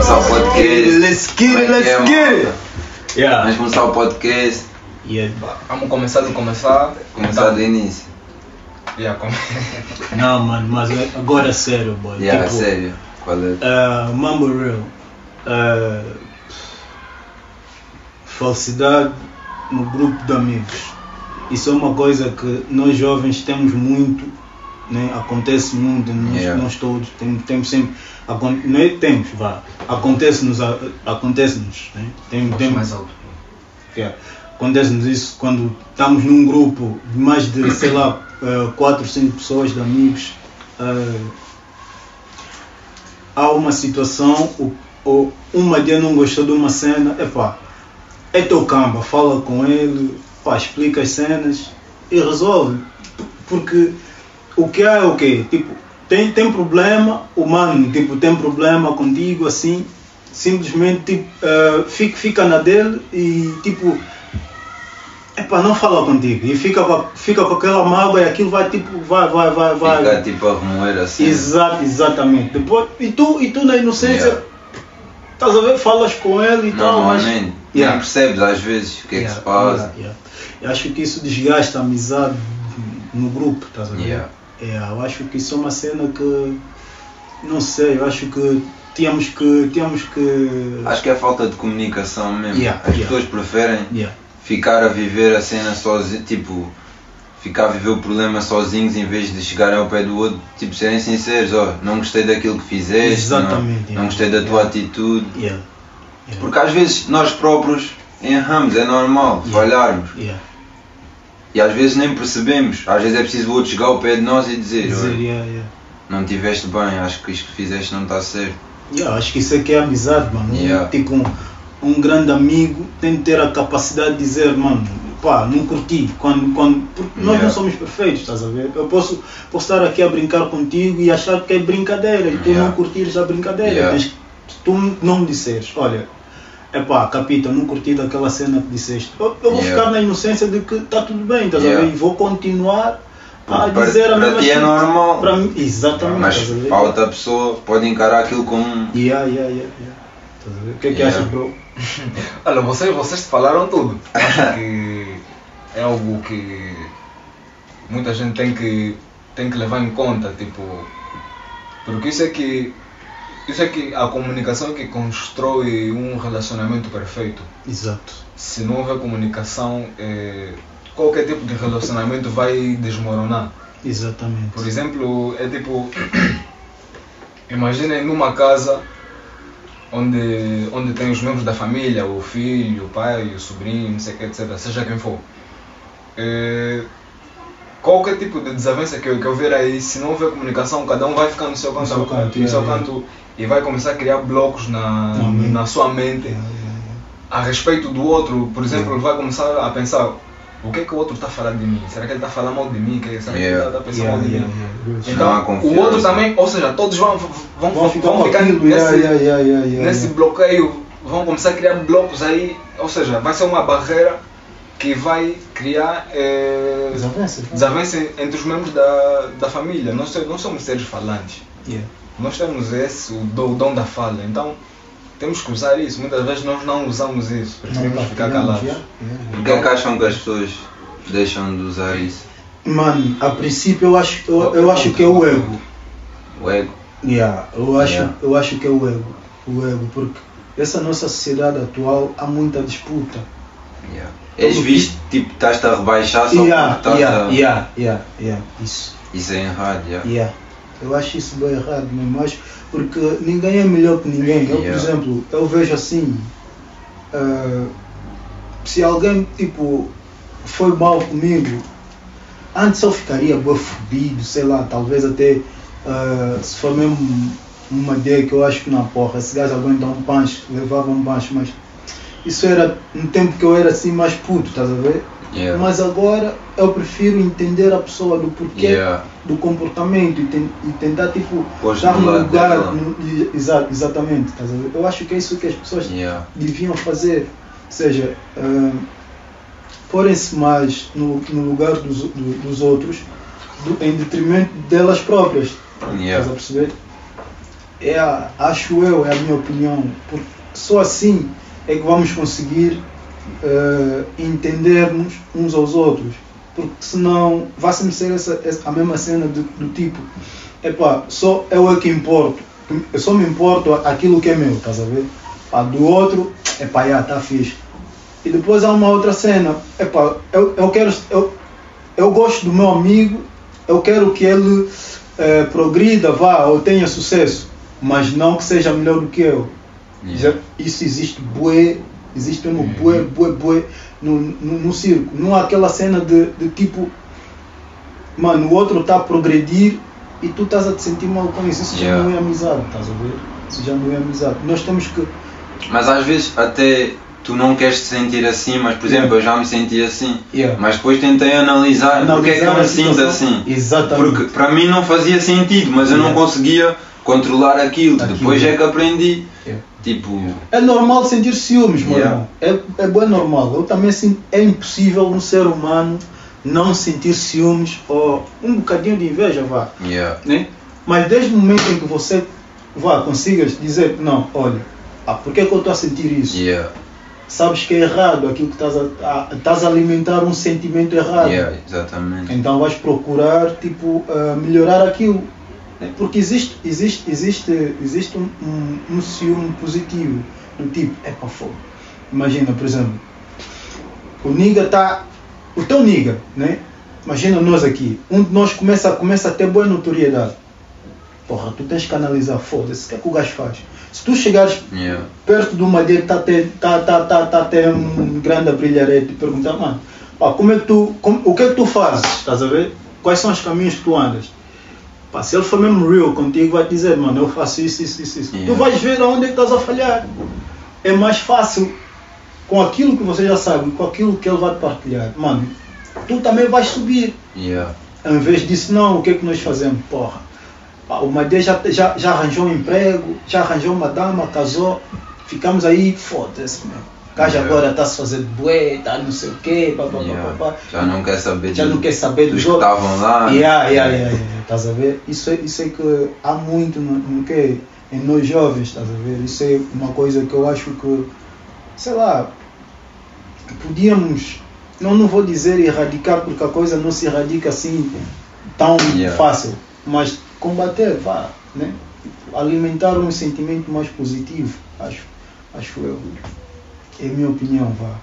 Let's get it, let's É, get it. Vamos Yeah. começar o podcast, Yeah. Vamos começar do começar. começar do início. Yeah, come... Não, mano, mas agora é sério, boy. Yeah, tipo, sério. Qual é? Uh, Mambo Real. Uh, falsidade no grupo de amigos. Isso é uma coisa que nós jovens temos muito, né? acontece muito, nós, Yeah. nós todos temos, temos sempre. acon- Não é temos, vá. Acontece-nos, a- acontece-nos. Né? Tem, Voz tem, mais alto. Yeah. Acontece-nos isso quando estamos num grupo de mais de, sei lá, 4, 5 pessoas de amigos. eh, há uma situação, o, o, uma dia não gostou de uma cena, epá, é teu camba, fala com ele, pá, explica as cenas e resolve. Porque o que é o quê? Tipo, tem, tem problema, o mano, tipo, tem problema contigo, assim, simplesmente tipo, eh, fica, fica na dele e tipo epá, não fala contigo e fica, fica com aquela mágoa e aquilo vai tipo vai vai vai vai Ficar tipo a remoer assim. Exato, exatamente depois e tu e tu na inocência Yeah. estás a ver falas com ele e tal mas Normalmente. Yeah. Nem percebes às vezes o que é que Yeah, se passa. yeah, yeah. eu acho que isso desgasta a amizade no grupo estás a ver Yeah. É, eu acho que isso é uma cena que não sei eu acho que tínhamos que tínhamos que Acho que é falta de comunicação mesmo. Yeah, As yeah. pessoas preferem yeah. Ficar a viver a cena sozinho, tipo, ficar a viver o problema sozinhos em vez de chegarem ao pé do outro, tipo, serem sinceros, ó, não gostei daquilo que fizeste, não, yeah. não gostei da tua Yeah. atitude. Yeah. Porque às vezes nós próprios erramos, é normal falharmos. E às vezes nem percebemos, às vezes é preciso o outro chegar ao pé de nós e dizer, Dizer, "Olha, yeah, yeah. não tiveste bem, acho que isto que fizeste não está certo. Yeah, acho que isso aqui é amizade, mano. Tipo, um, um grande amigo tem de ter a capacidade de dizer, mano, pá, não curti. Quando, quando, porque nós Yeah. não somos perfeitos, estás a ver? Eu posso, posso estar aqui a brincar contigo e achar que é brincadeira e tu Yeah. não curtires a brincadeira. Yeah. Mas tu não me disseres, olha, é pá, capita, não curti daquela cena que disseste. Eu, eu vou ficar na inocência de que está tudo bem, estás a ver? E vou continuar a para- dizer a para mesma ti é coisa. normal. Para mim, exatamente. Mas estás a ver? para outra pessoa pode encarar aquilo como um. Yeah, yeah, yeah, yeah. Estás a ver? O que é que Yeah. achas, bro? Olha, vocês, vocês falaram tudo. Acho que é algo que muita gente tem que, tem que levar em conta, tipo, porque isso é que isso é que a comunicação é que constrói um relacionamento perfeito. Exato. Se não houver comunicação, eh, qualquer tipo de relacionamento vai desmoronar. Exatamente. Por exemplo, é tipo. Imaginem numa casa onde, onde tem os membros da família, o filho, o pai, o sobrinho, não sei o que, etc. Seja quem for. É, qualquer tipo de desavença que, eu- que houver aí, se não houver comunicação, cada um vai ficar no seu canto, seu canto, no é, seu é. canto e vai começar a criar blocos na, Na sua mente a respeito do outro, por exemplo, vai começar a pensar o que é que o outro está a falar de mim? Será que ele está a falar mal de mim? Que- Será que Yeah. ele está a pensar yeah. mal de Yeah, mim? yeah, yeah. Não Então, há o outro também, ou seja, todos vão, vão, vão, Vão ficar nesse, yeah, yeah, yeah, yeah, yeah, nesse yeah. bloqueio, vão começar a criar blocos aí, ou seja, vai ser uma barreira que vai criar eh, Desavença. desavença entre os membros da, da família. Nós, nós somos seres falantes, Yeah. nós temos esse, o dom da fala, então temos que usar isso. Muitas vezes nós não usamos isso, preferimos Não, ficar calados. yeah, yeah, yeah. Por que é que acham que as pessoas deixam de usar isso? Mano, a princípio eu acho, eu, eu acho que é o ego. O ego? Yeah, eu, acho, Yeah. eu acho que é o ego. O ego, porque essa nossa sociedade atual há muita disputa. Yeah. És visto, tipo, estás-te a rebaixar só Yeah, porque estás yeah, a... yeah, yeah, yeah, isso. Isso é errado, yeah. Yeah. Eu acho isso bem errado mesmo, acho, porque ninguém é melhor que ninguém. Eu, por exemplo, eu vejo assim, ah, se alguém tipo foi mal comigo, antes eu ficaria bem fodido, sei lá, talvez até ah, se for mesmo uma ideia que eu acho que não porra, esse gajo aguenta um punch, levava um punch, mas isso era no tempo que eu era assim mais puto, estás a ver? Yeah. Mas agora eu prefiro entender a pessoa do porquê Yeah. do comportamento e, ten- e tentar tipo Pôs dar um lugar. no- exa- exatamente? Eu acho que é isso que as pessoas Yeah. deviam fazer. Ou seja, ah, porem-se mais no, no lugar dos, do- dos outros do- em detrimento delas próprias. Yeah. Estás a perceber? É a, acho eu, é a minha opinião. Porque só assim é que vamos conseguir ah, entendermos uns aos outros. Porque senão vai sempre ser essa, essa- a mesma cena do, do tipo, epá, só eu é que importo. Eu só me importo aquilo que é meu, estás a ver? Pá, do outro, epá, já, tá fixe. E depois há uma outra cena, epá, eu, eu quero, eu, eu gosto do meu amigo, eu quero que ele eh, progrida, vá, ou tenha sucesso, mas não que seja melhor do que eu. Yeah. Já- Isso existe bué, existe mesmo bué, bué, bué no, no, no circo. Não há aquela cena de, de tipo, mano, o outro está a progredir e tu estás a te sentir mal com isso. Isso Yeah. já não é amizade, estás a ver? Isso já não é amizade. Nós temos que. Mas às vezes até tu não queres te sentir assim, mas por exemplo eu já me senti assim. Yeah. Mas depois tentei analisar, porque é que eu Analisar me sinto assim. Exatamente. Porque para mim não fazia sentido, mas eu não Yeah. conseguia controlar aquilo. Aquilo. Depois é que aprendi. Tipo, É normal sentir ciúmes, Yeah. irmão. É, é bem normal. Eu também sinto. É impossível um ser humano não sentir ciúmes ou um bocadinho de inveja, vá. yeah. né? Mas desde o momento em que você vá, consigas dizer, não, olha, ah, por que, que eu estou a sentir isso? Yeah. Sabes que é errado aquilo que estás a, a, estás a alimentar um sentimento errado. Yeah, exatamente. Então vais procurar tipo ah, melhorar aquilo. Né? Porque existe, existe, existe, existe um, um, um ciúme positivo. Do tipo, é para fogo. Imagina, por exemplo, o niga está. O teu niga, né? Imagina nós aqui. Um de nós começa, começa a ter boa notoriedade. Porra, tu tens que analisar, foda-se, o que é que o gajo faz? Se tu chegares Yeah. perto de uma dele, está tá, tá, tá, tá, tem um grande brilharete e perguntar, mano, pá, como é que tu, como- o que é que tu fazes? Estás a ver? Quais são os caminhos que tu andas? Pá, se ele for mesmo real contigo, vai dizer, mano, eu faço isso, isso, isso, isso. Yeah. Tu vais ver aonde é que estás a falhar. É mais fácil com aquilo que você já sabe, com aquilo que ele vai te partilhar. Mano, tu também vais subir. Yeah. Em vez disso, não, o que é que nós fazemos? Porra, pá, o Madê já, já, já arranjou um emprego, já arranjou uma dama, casou, ficamos aí, foda-se, meu. Gajo Yeah. agora está se fazer de bué, está não sei o quê, pá, pá, Yeah. pá, pá. Já não quer saber já de- não quer saber que outros. estavam lá. Yeah, yeah, yeah, yeah, estás a ver? Isso é, isso é que há muito no, no quê? em nós jovens, estás a ver? Isso é uma coisa que eu acho que, sei lá, podíamos, não, não vou dizer erradicar, porque a coisa não se erradica assim tão Yeah. fácil, mas combater, vá, né? alimentar um sentimento mais positivo, acho, acho eu. É a minha opinião, vá.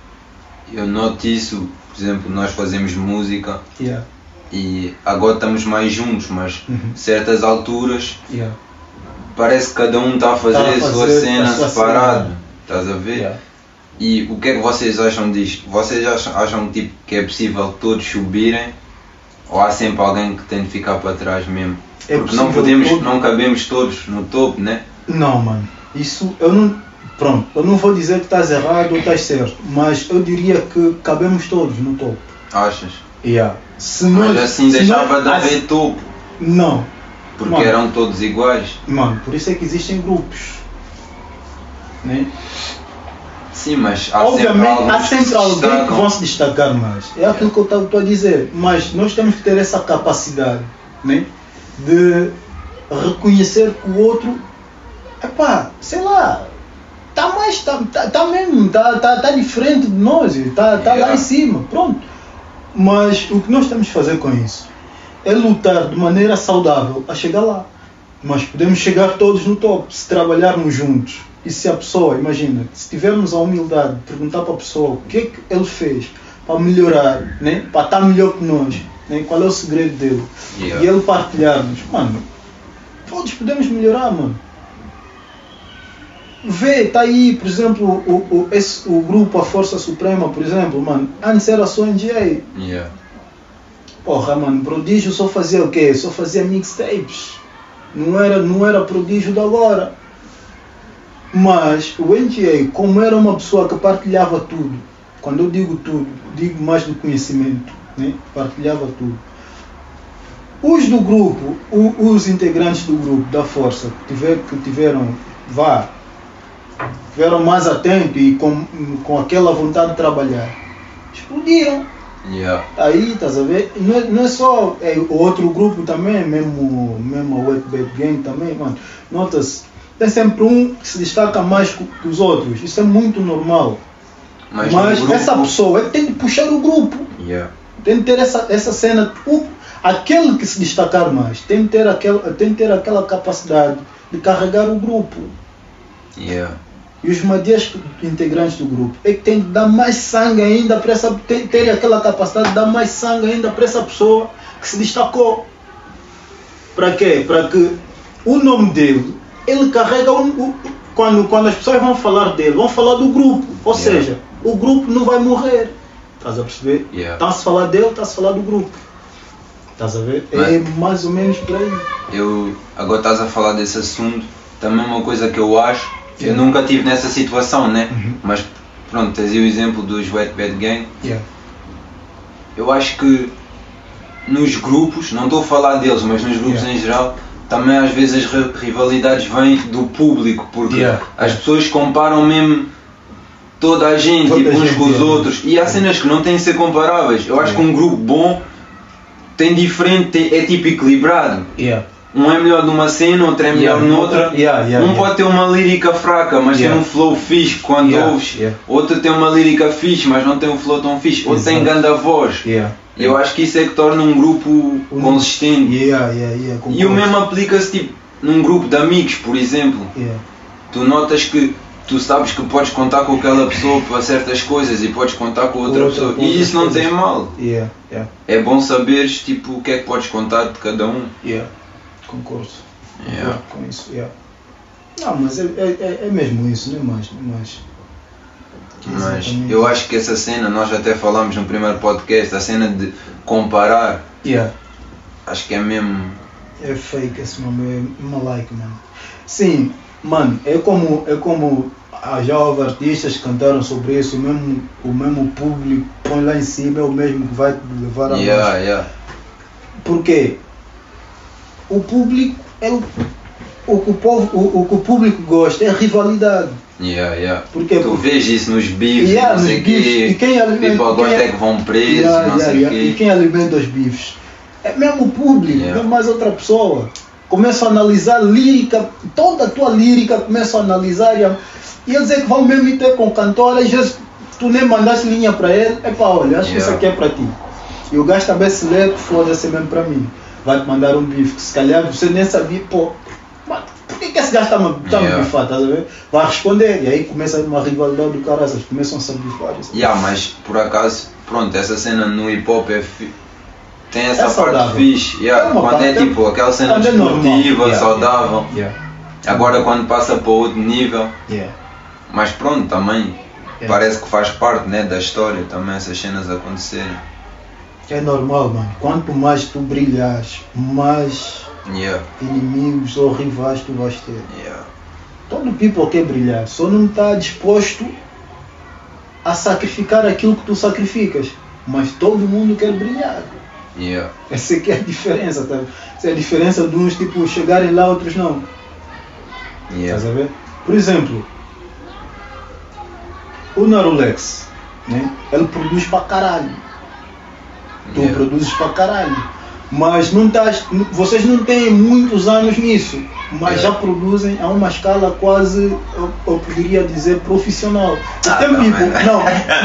Eu noto isso, por exemplo, nós fazemos música Yeah, e agora estamos mais juntos, mas Uhum. certas alturas yeah, parece que cada um está a fazer, Tá a a sua fazer cena sua separado. cena. Estás a ver? yeah. E o que é que vocês acham disto? Vocês acham, acham tipo, que é possível todos subirem? Ou há sempre alguém que tem de ficar para trás mesmo? É Porque não podemos, todo- não cabemos todos no topo, né? Não, mano. Isso eu não. Pronto, eu não vou dizer que estás errado ou estás certo, mas eu diria que cabemos todos no topo. Achas? Yeah. Se Mas nós- assim se deixava nós- de haver assim- topo, Não, porque Mano. eram todos iguais. mano, por isso é que existem grupos. Né? Sim, mas há Obviamente sempre, há sempre alguém que vão se destacar mais. É aquilo que eu estou a dizer. Mas nós temos que ter essa capacidade né? de reconhecer que o outro, epá, sei lá, está mais, está tá, tá mesmo, está tá, tá diferente de nós, está tá lá Yeah. em cima, pronto. Mas o que nós temos que fazer com isso é lutar de maneira saudável a chegar lá. Mas podemos chegar todos no topo se trabalharmos juntos. E se a pessoa, imagina, se tivermos a humildade de perguntar para a pessoa o que é que ele fez para melhorar, né? para estar melhor que nós, né? qual é o segredo dele, Yeah. e ele partilharmos, mano, todos podemos melhorar, mano. Vê, tá aí, por exemplo, o, o, esse, o grupo A Força Suprema, por exemplo, mano, antes era só NGA. Yeah. Porra, mano, prodígio só fazia o quê? Só fazia mixtapes. Não era, não era prodígio de agora. Mas o NGA, como era uma pessoa que partilhava tudo, quando eu digo tudo, digo mais do conhecimento, né? partilhava tudo. Os do grupo, o- os integrantes do grupo da força que, tiver, que tiveram, vá, tiveram mais atentos e com, com aquela vontade de trabalhar, explodiram. Yeah. Aí, estás a ver? Não é, não é só é, o outro grupo também, mesmo, mesmo a Wet Bad Gang também, mano. Nota-se, tem sempre um que se destaca mais que os outros. Isso é muito normal. Mas, Mas, essa pessoa tem de puxar o grupo. Yeah. Tem de ter essa, essa cena. O, aquele que se destacar mais tem de, ter aquela, tem de ter aquela capacidade de carregar o grupo. Yeah. E os madias integrantes do grupo é que tem que dar mais sangue ainda para essa. Ter, ter aquela capacidade de dar mais sangue ainda para essa pessoa que se destacou. Para quê? Para que o nome dele, ele carrega o, o- quando, quando as pessoas vão falar dele, vão falar do grupo. Ou Yeah. seja, o grupo não vai morrer. Estás a perceber? Yeah. Está-se a falar dele, está-se a falar do grupo. Estás a ver? É mais ou menos por aí. Eu, agora estás a falar desse assunto, também uma coisa que eu acho, eu Yeah. nunca tive nessa situação, né? Uhum. Mas pronto, tens aí o exemplo dos Wet Bad Gang. Yeah. Eu acho que nos grupos, não estou a falar deles, mas nos grupos Yeah. em geral, também às vezes as ri- rivalidades vêm do público, porque as pessoas comparam mesmo toda a gente, Toda tipo, a uns gente, com os outros. E há cenas que não têm de ser comparáveis. Eu acho que um grupo bom tem diferente, é tipo equilibrado. Um é melhor numa cena, outro é melhor Yeah, noutra. yeah, yeah, um pode ter uma lírica fraca, mas tem um flow fixe quando ouves. Outro tem uma lírica fixe, mas não tem um flow tão fixe. Outro tem Exato. grande voz. Yeah. Eu acho que isso é que torna um grupo consistente. E o mesmo aplica-se tipo num grupo de amigos, por exemplo. Tu notas que tu sabes que podes contar com aquela pessoa para certas coisas e podes contar com outra Outra- pessoa. com E isso não coisas. tem mal. É bom saberes tipo o que é que podes contar de cada um. Concordo. Yeah. Concordo com isso. Yeah. Não, mas é, é, é- é mesmo isso, não é mais. Não é mais. Mas Exatamente. eu acho que essa cena, nós até falámos no primeiro podcast, a cena de comparar, Yeah. acho que é mesmo. É fake esse nome, é malike, mano. Sim, mano, é como, é como já houve artistas que cantaram sobre isso, o mesmo, o mesmo público põe lá em cima, é o mesmo que vai te levar a Yeah, música. yeah. Porque o público é o, o, que o, povo, o, o que o público gosta é rivalidade. Yeah, yeah. Porque- tu vês isso nos bifes, Yeah, não sei quê. bifes. E quem alimenta- quem agora é- é que vão presos, Yeah, não yeah, sei yeah. o E quê. quem alimenta os bifes? É mesmo o público, Yeah. não é mais outra pessoa. Começo a analisar lírica, toda a tua lírica, começo a analisar e, a, e eles é que vão mesmo meter com o cantor, às vezes tu nem mandaste linha para ele, é para olha, acho que isso Yeah. aqui é para ti. E o gajo também se lê, foda-se mesmo para mim. Vai te mandar um bife, que se calhar você nem sabia, pô, por que, que esse gajo tá Yeah. me bifar, estás a ver? Vai responder, e aí começa uma rivalidade do caralho, eles começam a se bifar. assim. Yeah, mas por acaso, pronto, essa cena no hip hop é fi- tem essa É parte saudável. fixe. Yeah, É quando é parte- tipo aquela cena quando é desportiva, Yeah, saudável. Agora quando passa para outro nível, mas pronto, também parece que faz parte né, da história também essas cenas acontecerem. É normal, mano. Quanto mais tu brilhares, mais Yeah, inimigos ou rivais tu vais ter. yeah. Todo people quer brilhar, só não está disposto a sacrificar aquilo que tu sacrificas. Mas todo mundo quer brilhar. Yeah. Essa é que é a diferença, tá? Essa é a diferença de uns tipo chegarem lá, outros não. Yeah. Estás a ver? Por exemplo, o Narulex, né? ele produz pra caralho. Tu Yeah. produzes pra caralho. Mas não estás. Vocês não têm muitos anos nisso. Mas Yeah. já produzem a uma escala quase, eu, eu poderia dizer, profissional. Ah, tem não, people. mas- Não,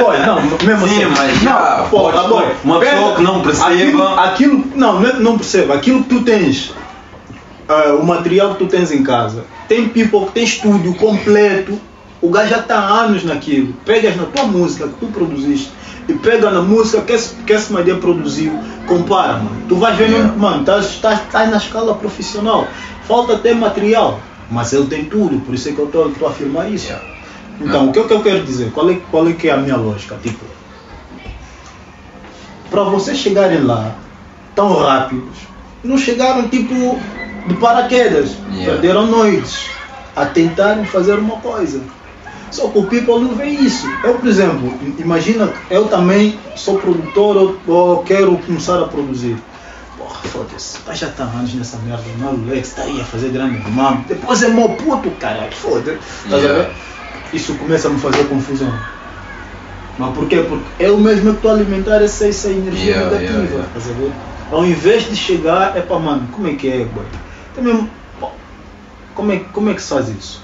boy, não, mesmo Sim, assim. mas não, já, pode- boy, uma pessoa que não perceba- Aquilo, aquilo- não, não é perceba. Aquilo que tu tens ah, o material que tu tens em casa. Tem people que tem estúdio completo. O gajo já está há anos naquilo. Pegas na tua música que tu produziste e pega na música que esse, que esse Madia produziu, compara, mano. Tu vais ver, Yeah. mano, estás estás estás na escala profissional. Falta ter material, mas ele tem tudo, por isso é que eu estou a afirmar isso. Yeah. Então, o que, é que eu quero dizer? Qual é, qual é que é a minha lógica? Tipo, para vocês chegarem lá tão rápidos, não chegaram tipo de paraquedas, Yeah. perderam noites, a tentarem fazer uma coisa. Só que o people não vê isso. Eu, por exemplo, im- imagina, eu também sou produtor ou, quero começar a produzir. Porra, foda-se, tá já tá anos nessa merda, o Lex tá aí a fazer grande irmão. Depois é mó puto, caralho, foda-se. A Yeah. Isso começa a me fazer confusão. Mas por quê? Porque eu mesmo estou a alimentar essa, essa energia Yeah, negativa. yeah, yeah. Ao invés de chegar, é para mano, como é que é, boy? Também, como é, como é que se faz isso?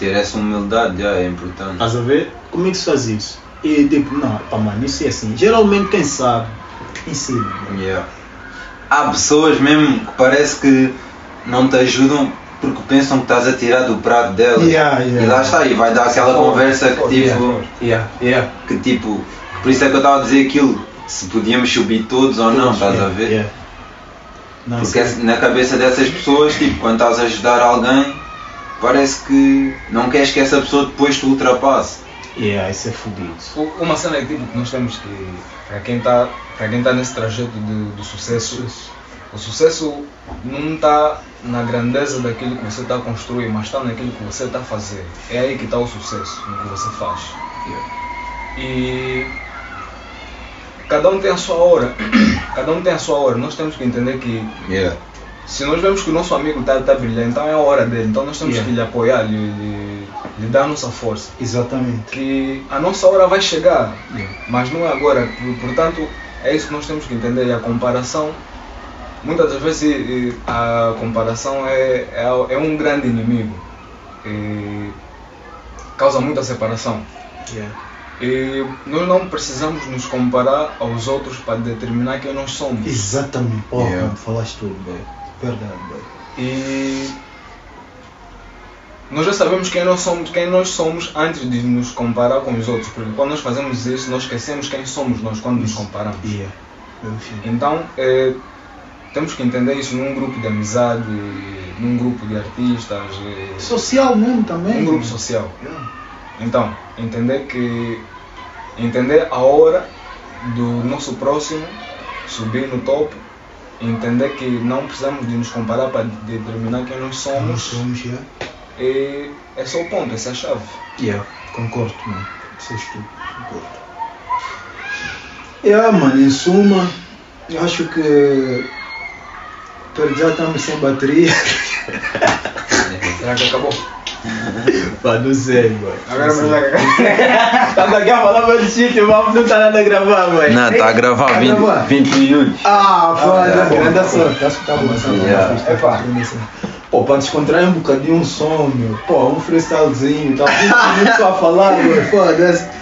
Ter essa humildade já é importante. Estás a ver? Como é que se faz isso? E tipo, não, pá, mano, isso é assim. Geralmente quem sabe, ensina. Yeah. Há pessoas mesmo que parece que não te ajudam porque pensam que estás a tirar do prato delas. Yeah, yeah. E lá está, e vai dar aquela conversa que tipo. Yeah, yeah, yeah. Que tipo. Por isso é que eu estava a dizer aquilo. Se podíamos subir todos ou não, estás a ver? Yeah. Não, Porque na cabeça dessas pessoas, tipo, quando estás a ajudar alguém, parece que não queres que essa pessoa depois te ultrapasse. Yeah, isso é fodido. Uma cena é tipo que nós temos que, para quem está para quem tá nesse trajeto de, do sucesso, o sucesso não está na grandeza daquilo que você está a construir, mas está naquilo que você está a fazer. É aí que está o sucesso, no que você faz. E cada um tem a sua hora. Cada um tem a sua hora. Nós temos que entender que Yeah. Se nós vemos que o nosso amigo está tá brilhando, então é a hora dele. Então nós temos Yeah. que lhe apoiar, lhe, lhe, lhe dar a nossa força Exatamente. que a nossa hora vai chegar, Yeah. mas não é agora. Por- Portanto, é isso que nós temos que entender. E a comparação, muitas das vezes, a comparação é, é, é um grande inimigo. E causa muita separação. Yeah. E nós não precisamos nos comparar aos outros para determinar quem nós somos. Exatamente. Oh, Yeah. falaste tudo, boy. Verdade. E nós já sabemos quem nós somos, quem nós somos antes de nos comparar com os outros, porque quando nós fazemos isso, nós esquecemos quem somos nós quando nos comparamos. Yeah. Então, eh, temos que entender isso num grupo de amizade, num grupo de artistas, eh, Social mesmo também. num grupo social. Yeah. Então, entender que entender a hora do nosso próximo subir no topo, entender que não precisamos de nos comparar para determinar quem nós Nós somos. somos, yeah. E é só o ponto, essa é a chave. Yeah, concordo, mano. Disseste tudo, concordo. Yeah, mano, em suma, eu acho que per já estamos sem bateria. Será que acabou? Pá, não sei, mano. Agora mas já Tá aqui a falar mais de sítio, mas não tá nada a gravar, mano. Não, está a gravar Tá 20, gravando? 20 minutos. Ah, foda, yeah. grande sorte. Acho que tá bom, tá bom. Yeah. tá bom. Pô, pra descontrair um bocadinho um som, meu. Pô, um freestylezinho, tá 20 minutos só a falar, meu. Foda-se.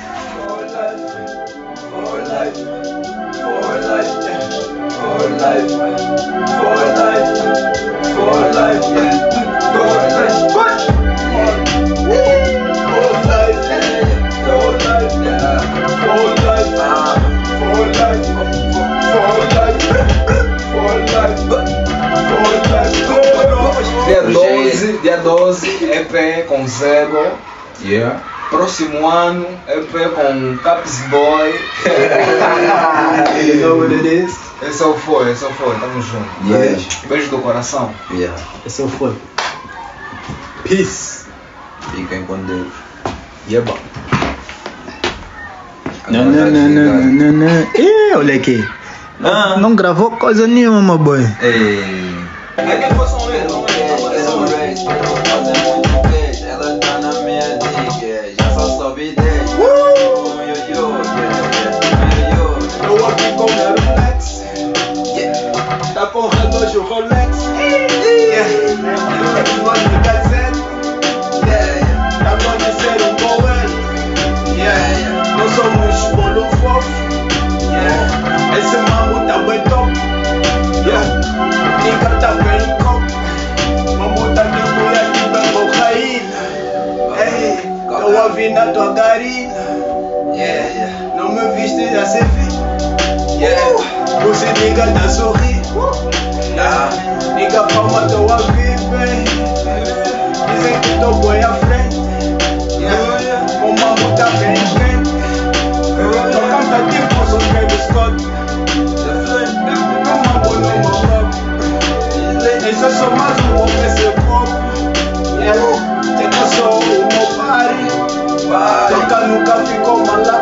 12, dia 12, EP com Zego. Yeah. Próximo ano, EP com Caps Boy. You know what it is? Esse é o foi, esse é o foi, tamo junto. Yeah. Beijo do coração. Yeah. Esse é o foi. Peace. Fiquem com Deus. Agora tá desligado. não, não. Ih, olha aqui. Ah. Não gravou coisa nenhuma, boy. Ei. Eu ouvi na tua carina. Yeah, yeah. Não me viste a servir. Yeah. Você nigga tá sorrir. Yeah. Nigga palma tô a viver. Dizem que tô boi à frente. Yeah. O tá bem quente. Tô canta tipo sou Travis Scott. O mambo no meu rap. Esse é só mais um homem esse copo. Yeah toka luka fiko malaa